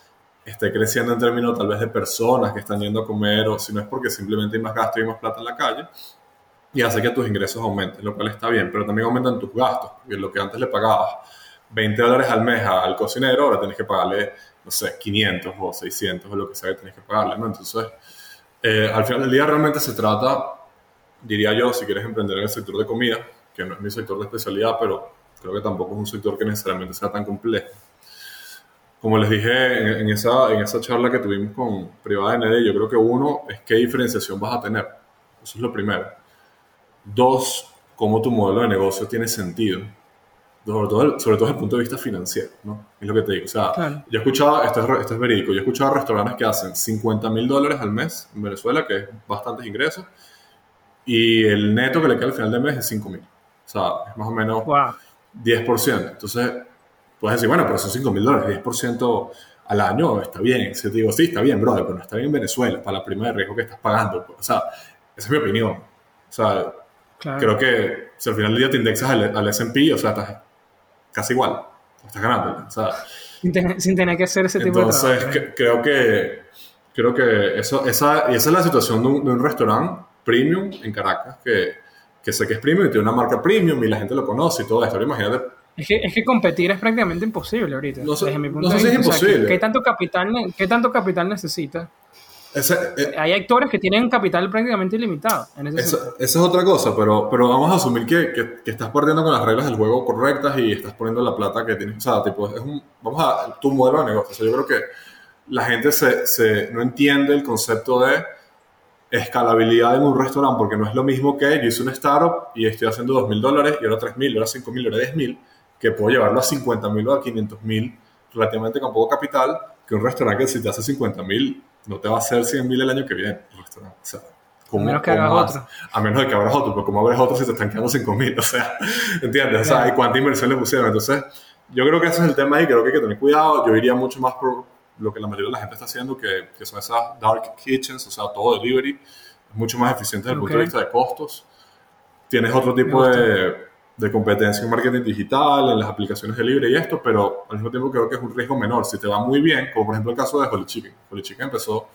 esté creciendo en términos tal vez de personas que están yendo a comer o si no es porque simplemente hay más gasto y más plata en la calle, y hace que tus ingresos aumenten, lo cual está bien, pero también aumentan tus gastos, porque lo que antes le pagabas 20 dólares al mes al cocinero, ahora tienes que pagarle, no sé, 500 o 600 o lo que sea que tienes que pagarle, ¿no? Entonces, eh, al final del día realmente se trata, diría yo, si quieres emprender en el sector de comida, que no es mi sector de especialidad, pero creo que tampoco es un sector que necesariamente sea tan complejo. Como les dije en, esa, en esa charla que tuvimos con Privada ND, yo creo que uno es qué diferenciación vas a tener. Eso es lo primero Dos, cómo tu modelo de negocio tiene sentido. Sobre todo, sobre todo desde el punto de vista financiero, ¿no? Es lo que te digo. O sea, yo he escuchado, esto es, esto es verídico, yo he escuchado restaurantes que hacen 50 mil dólares al mes en Venezuela, que es bastantes ingresos, y el neto que le queda al final del mes es 5 mil. O sea, es más o menos 10%. Entonces, puedes decir, bueno, pero son 5 mil dólares, 10% al año está bien. Si te digo, sí, está bien, brother, pero no está bien en Venezuela, para la prima de riesgo que estás pagando. O sea, esa es mi opinión. O sea, Creo que si al final del día te indexas al, al S&P, o sea, estás casi igual, estás ganando. O sea, sin, tener, que hacer ese tipo de trabajo. Entonces, creo que, creo que eso, esa, y esa es la situación de un, restaurante premium en Caracas, que, que, sé que es premium y tiene una marca premium y la gente lo conoce y todo esto. imagínate es que, es que competir es prácticamente imposible ahorita. No sé, mi punto no sé si es imposible. ¿qué, tanto capital, ¿Qué tanto capital necesita eh, Hay actores que tienen capital prácticamente ilimitado. En esa, es otra cosa, pero, pero vamos a asumir que, que, estás partiendo con las reglas del juego correctas y estás poniendo la plata que tienes. O sea, tipo, es un, vamos a tu modelo de negocio. O sea, yo creo que la gente se, se, no entiende el concepto de escalabilidad en un restaurante porque no es lo mismo que yo hice un startup y estoy haciendo 2 mil dólares y ahora 3 mil, ahora 5 mil, ahora 10 mil, que puedo llevarlo a 50 mil o a 500 mil relativamente con poco capital que un restaurante que si te hace 50 mil no te va a hacer 100 mil el año que viene O sea, a menos que hagas otro. A menos de que abras otro, pero ¿cómo abres otro si te están quedando sin comida? O sea, ¿entiendes? O sea, ¿y cuánta inversión le pusieron? Entonces, yo creo que ese es el tema y creo que hay que tener cuidado. Yo iría mucho más por lo que la mayoría de la gente está haciendo, que, que son esas dark kitchens, o sea, todo delivery. Es mucho más eficiente desde el punto de vista de costos. Tienes otro tipo de, de, competencia en marketing digital, en las aplicaciones de libre y esto, pero al mismo tiempo creo que es un riesgo menor. Si te va muy bien, como por ejemplo el caso de Holy Chicken. Holy Chicken empezó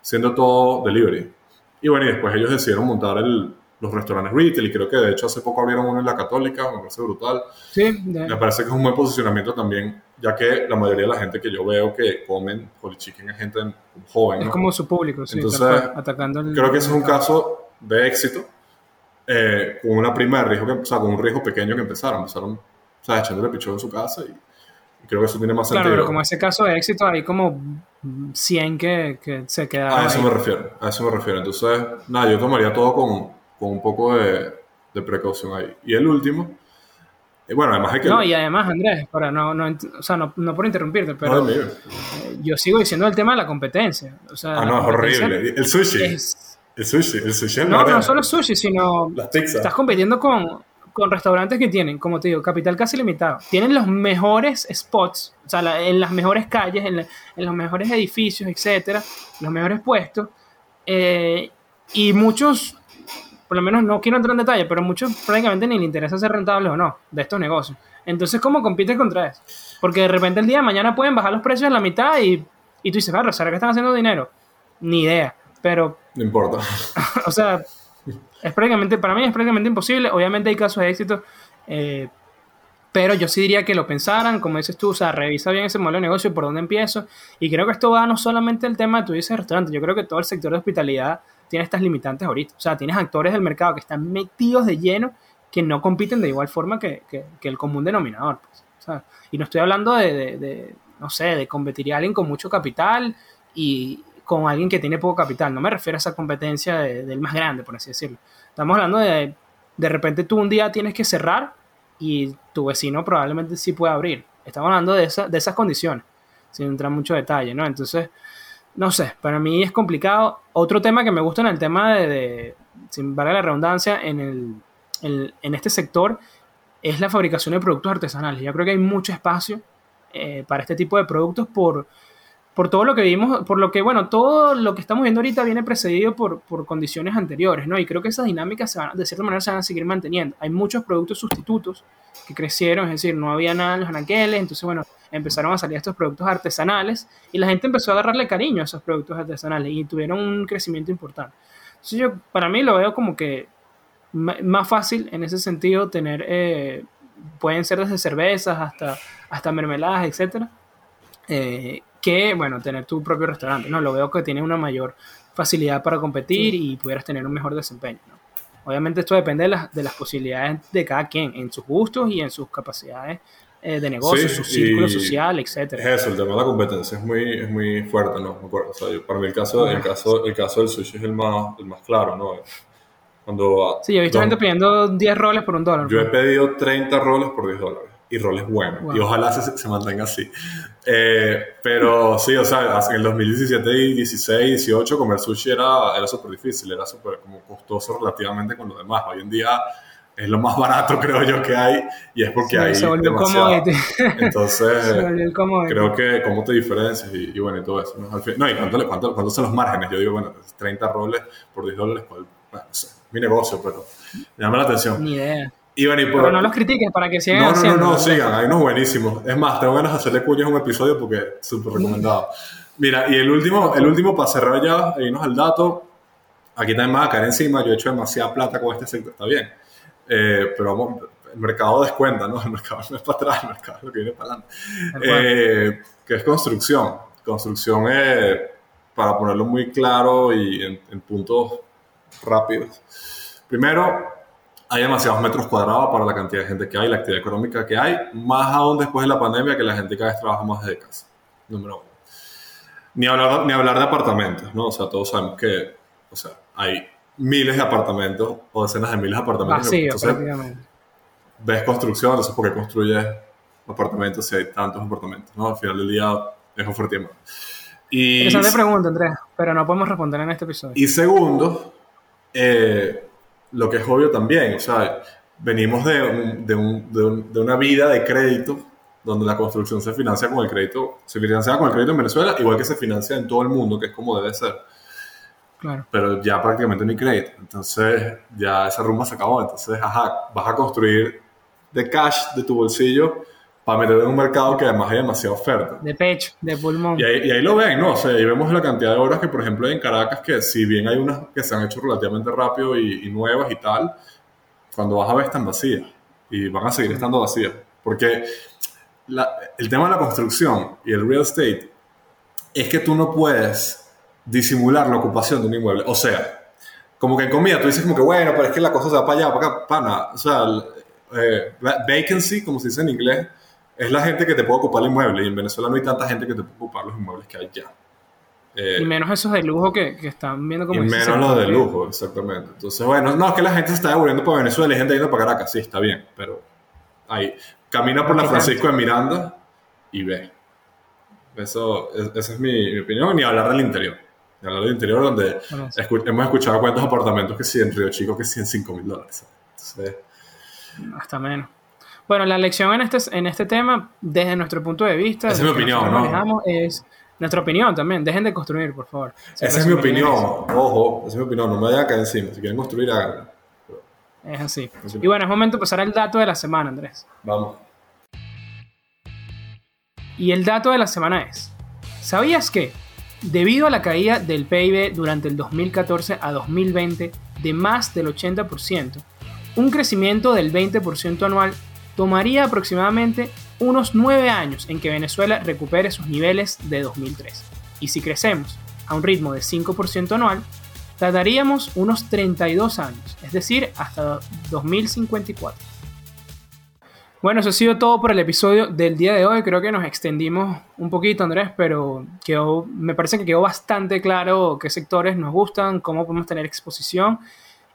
siendo todo delivery. Y bueno, y después ellos decidieron montar el, los restaurantes retail y creo que de hecho hace poco abrieron uno en la Católica, me parece brutal. Sí, me parece que es un buen posicionamiento también, ya que la mayoría de la gente que yo veo que comen Holy Chicken es gente joven. Es como su público, sí. Entonces, atacando creo que ese es un caso de éxito eh, con una prima de riesgo, que, o sea, con un riesgo pequeño que empezaron, empezaron, o sea, echándole pichón en su casa y, creo que eso tiene más sentido. Claro, pero como ese caso de éxito hay como 100 que, que se quedaron A eso me refiero, a eso me refiero. Entonces, nada, yo tomaría todo con con un poco de, de precaución ahí. Y el último, eh, bueno, además hay que... No, y además, Andrés, para no, no, o sea, no, no por interrumpirte, pero eh, yo sigo diciendo el tema de la competencia. O sea, ah, no, es horrible. El sushi. El sushi, el sushi. No, no, no solo sushi, sino... Estás compitiendo con, con restaurantes que tienen, como te digo, capital casi limitado. Tienen los mejores spots, o sea, en las mejores calles, en, en, los mejores edificios, etcétera, los mejores puestos. Eh, y muchos por lo menos no quiero entrar en detalle, pero muchos prácticamente ni le interesa ser rentables o no de estos negocios. Entonces, ¿cómo compites contra eso? Porque de repente el día de mañana pueden bajar los precios en la mitad y, y tú dices, claro, ¿será que están haciendo dinero? Ni idea, pero... No importa. o sea, es prácticamente, para mí es prácticamente imposible. Obviamente hay casos de éxito, eh, pero yo sí diría que lo pensaran, como dices tú, o sea, revisa bien ese modelo de negocio, por dónde empiezo. Y creo que esto va no solamente el tema de tu dices restaurante, yo creo que todo el sector de hospitalidad tiene estas limitantes ahorita. O sea, tienes actores del mercado que están metidos de lleno que no compiten de igual forma que, el común denominador. Pues, y no estoy hablando de, no sé, de competir a alguien con mucho capital y con alguien que tiene poco capital. No me refiero a esa competencia del más grande, por así decirlo. Estamos hablando de, de repente tú un día tienes que cerrar y tu vecino probablemente sí pueda abrir. Estamos hablando de, esa, de esas condiciones, sin entrar en mucho detalle, ¿no? Entonces, no sé, para mí es complicado. Otro tema que me gusta en el tema de, sin valga la redundancia, en, el, en, este sector es la fabricación de productos artesanales. Yo creo que hay mucho espacio eh, para este tipo de productos por, por todo lo que vimos, por lo que, bueno, todo lo que estamos viendo ahorita viene precedido por, por condiciones anteriores, ¿no? Y creo que esas dinámicas se van, de cierta manera se van a seguir manteniendo. Hay muchos productos sustitutos que crecieron, es decir, no había nada en los anaqueles, entonces, bueno, empezaron a salir estos productos artesanales y la gente empezó a agarrarle cariño a esos productos artesanales y tuvieron un crecimiento importante. Entonces yo, para mí lo veo como que más fácil en ese sentido tener, eh, pueden ser desde cervezas hasta, hasta mermeladas, etcétera, eh, que, bueno, tener tu propio restaurante, ¿no? Lo veo que tiene una mayor facilidad para competir y pudieras tener un mejor desempeño, Obviamente esto depende de las, de las posibilidades de cada quien, en sus gustos y en sus capacidades eh, de negocio, su círculo social, etcétera. Es eso, el tema de la competencia es muy, es muy fuerte, ¿no? O sea, para mí el caso, el, caso, el caso del sushi es el más, el más claro, ¿no? Cuando, sí, yo he visto gente pidiendo 10 roles por un dólar. Yo he pedido 30 roles por 10 dólares y roles buenos. Y ojalá se, se mantenga así. Eh, pero sí, o sea, en el 2017, 16, 18, comer sushi era, era súper difícil, era súper como costoso relativamente con lo demás. Hoy en día es lo más barato, creo yo, que hay, y es porque hay demasiado. Entonces, creo que cómo te diferencias y, bueno, y todo eso. ¿no? no, y cuánto, cuánto, cuánto, son los márgenes. Yo digo, bueno, 30 roles por 10 dólares, pues, bueno, no sé, mi negocio, pero me llama la atención. Ni idea. Y bueno, y por, pero no los critiques para que sigan No, no, no, no, sigan, hay unos buenísimos. Es más, tengo ganas de hacerle cuñas un episodio porque es súper recomendado. Mira, y el último, el último para cerrar ya, e irnos al dato, aquí también me va a caer encima, yo he hecho demasiada plata con este sector, está bien eh, pero vamos, el mercado descuenta, ¿no? El mercado no es para atrás, el mercado es lo que viene para adelante. Eh, que es construcción. Construcción, es, para ponerlo muy claro y en, puntos rápidos. Primero, hay demasiados metros cuadrados para la cantidad de gente que hay, la actividad económica que hay, más aún después de la pandemia que la gente cada vez trabaja más de casa. Número uno. Ni hablar, ni hablar de apartamentos, ¿no? O sea, todos sabemos que, o sea, hay miles de apartamentos o decenas de miles de apartamentos. Vacío, prácticamente. Ves construcción, entonces ¿por qué construyes apartamentos si hay tantos apartamentos? ¿no? Al final del día es oferta y Interesante pregunta, Andrés, pero no podemos responder en este episodio. Y segundo, eh, lo que es obvio también, o sea, venimos de, de, un, de, una vida de crédito donde la construcción se financia con el crédito, se financia con el crédito en Venezuela, igual que se financia en todo el mundo, que es como debe ser. Claro. Pero ya prácticamente no hay crédito. Entonces, ya esa rumba se acabó. Entonces, ajá, vas a construir de cash de tu bolsillo para meter en un mercado que además hay demasiada oferta. De pecho, de pulmón. Y ahí, y ahí, lo ven, ¿no? O sea, ahí vemos la cantidad de obras que, por ejemplo, hay en Caracas, que si bien hay unas que se han hecho relativamente rápido y, y nuevas y tal, cuando vas a ver están vacías. Y van a seguir estando vacías. Porque el tema de la construcción y el real estate es que tú no puedes disimular la ocupación de un inmueble. O sea, como que en comida tú dices como que, bueno, pero es que la cosa se va para allá, para acá, para O sea, eh, vacancy, como se dice en inglés, es la gente que te puede ocupar el inmueble. Y en Venezuela no hay tanta gente que te puede ocupar los inmuebles que hay ya. Eh, y menos esos de lujo que, que están viendo como... Y menos los de lujo, exactamente. Entonces, bueno, no, es que la gente se está devolviendo para Venezuela y gente yendo para Caracas, sí, está bien, pero ahí. Camina por la Francisco de Miranda y ve. Eso, esa es mi, opinión, ni hablar del interior. Ni hablar del interior donde hemos escuchado cuántos apartamentos que sí en Río Chico que sí en 5 mil dólares. Hasta menos. Bueno, la lección en este, en este tema, desde nuestro punto de vista, esa es mi opinión, ¿no? es nuestra opinión también. Dejen de construir, por favor. esa es mi opinión. Ojo, esa es mi opinión. No me vayan a caer encima. Si quieren construir, háganlo. Es así. Y bueno, es momento de pasar al dato de la semana, Andrés. Vamos. Y el dato de la semana es, ¿sabías que, debido a la caída del PIB durante el 2014 a 2020 de más del 80%, un crecimiento del 20% anual tomaría aproximadamente unos 9 años en que Venezuela recupere sus niveles de 2003. Y si crecemos a un ritmo de 5% anual, tardaríamos unos 32 años, es decir, hasta 2054. Bueno, eso ha sido todo por el episodio del día de hoy. Creo que nos extendimos un poquito, Andrés, pero quedó, me parece que quedó bastante claro qué sectores nos gustan, cómo podemos tener exposición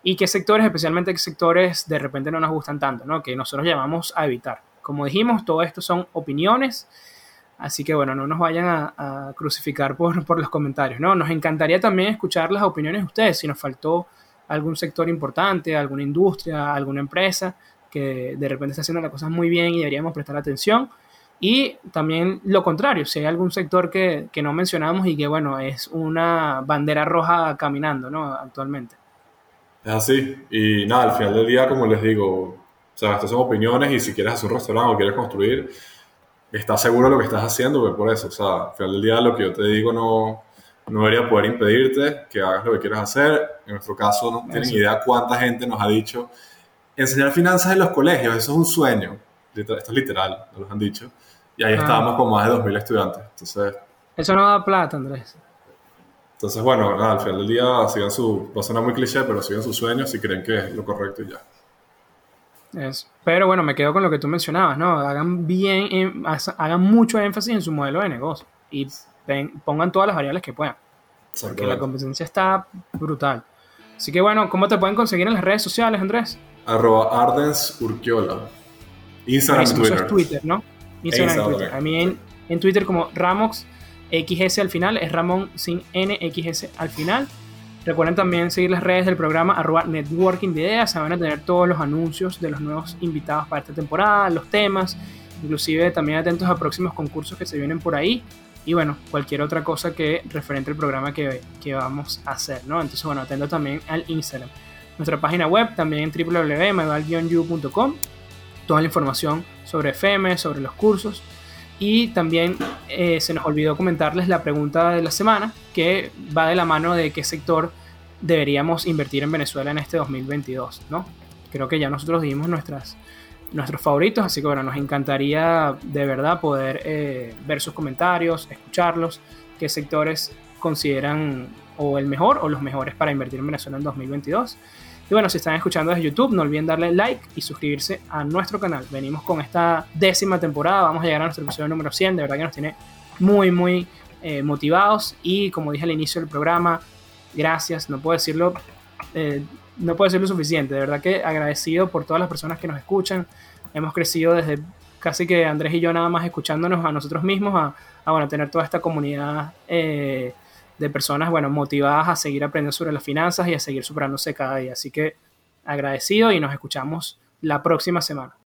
y qué sectores, especialmente qué sectores de repente no nos gustan tanto, ¿no? que nosotros llamamos a evitar. Como dijimos, todo esto son opiniones, así que bueno, no nos vayan a, crucificar por, por, los comentarios. ¿no? Nos encantaría también escuchar las opiniones de ustedes, si nos faltó algún sector importante, alguna industria, alguna empresa que de repente está haciendo las cosas muy bien y deberíamos prestar atención. Y también lo contrario, si hay algún sector que, que no mencionamos y que, bueno, es una bandera roja caminando, ¿no? Actualmente. Es así. Y nada, al final del día, como les digo, o sea, estas son opiniones y si quieres hacer un restaurante o quieres construir, estás seguro de lo que estás haciendo, pues por eso, o sea, al final del día lo que yo te digo no, no debería poder impedirte que hagas lo que quieras hacer. En nuestro caso, no tienen idea cuánta gente nos ha dicho, enseñar finanzas en los colegios, eso es un sueño. Esto es literal, nos lo han dicho. Y ahí ah. estábamos con más de 2.000 estudiantes. Entonces, eso no da plata, Andrés. Entonces, bueno, al final del día sigan su, va a sonar muy cliché, pero sigan sus sueños si creen que es lo correcto y ya. Es. Pero bueno, me quedo con lo que tú mencionabas, ¿no? Hagan bien, hagan mucho énfasis en su modelo de negocio y pongan todas las variables que puedan. Porque la competencia está brutal. Así que bueno, ¿cómo te pueden conseguir en las redes sociales, Andrés? Arroba Ardens Urquiola. Instagram y Twitter. Twitter, ¿no? Instagram, y Twitter. A mí en Twitter como Ramox XS al final, es Ramón sin NXS al final. Recuerden también seguir las redes del programa arroba networking de ideas, se van a tener todos los anuncios de los nuevos invitados para esta temporada, los temas, inclusive también atentos a próximos concursos que se vienen por ahí y bueno, cualquier otra cosa que referente al programa que, que vamos a hacer, ¿no? Entonces bueno, atento también al Instagram. Nuestra página web también en www.manual-u.com, toda la información sobre FM, sobre los cursos y también eh, se nos olvidó comentarles la pregunta de la semana, que va de la mano de qué sector deberíamos invertir en Venezuela en este 2022, ¿no? Creo que ya nosotros dimos nuestras, nuestros favoritos, así que bueno, nos encantaría de verdad poder eh, ver sus comentarios, escucharlos, qué sectores consideran o el mejor o los mejores para invertir en Venezuela en 2022. Y bueno, si están escuchando desde YouTube, no olviden darle like y suscribirse a nuestro canal. Venimos con esta décima temporada, vamos a llegar a nuestro episodio número 100, de verdad que nos tiene muy, muy eh, motivados. Y como dije al inicio del programa, gracias, no puedo decirlo, eh, no puedo decirlo suficiente, de verdad que agradecido por todas las personas que nos escuchan. Hemos crecido desde casi que Andrés y yo nada más escuchándonos a nosotros mismos, a, bueno, tener toda esta comunidad. Eh, de personas, bueno, motivadas a seguir aprendiendo sobre las finanzas y a seguir superándose cada día. Así que agradecido y nos escuchamos la próxima semana.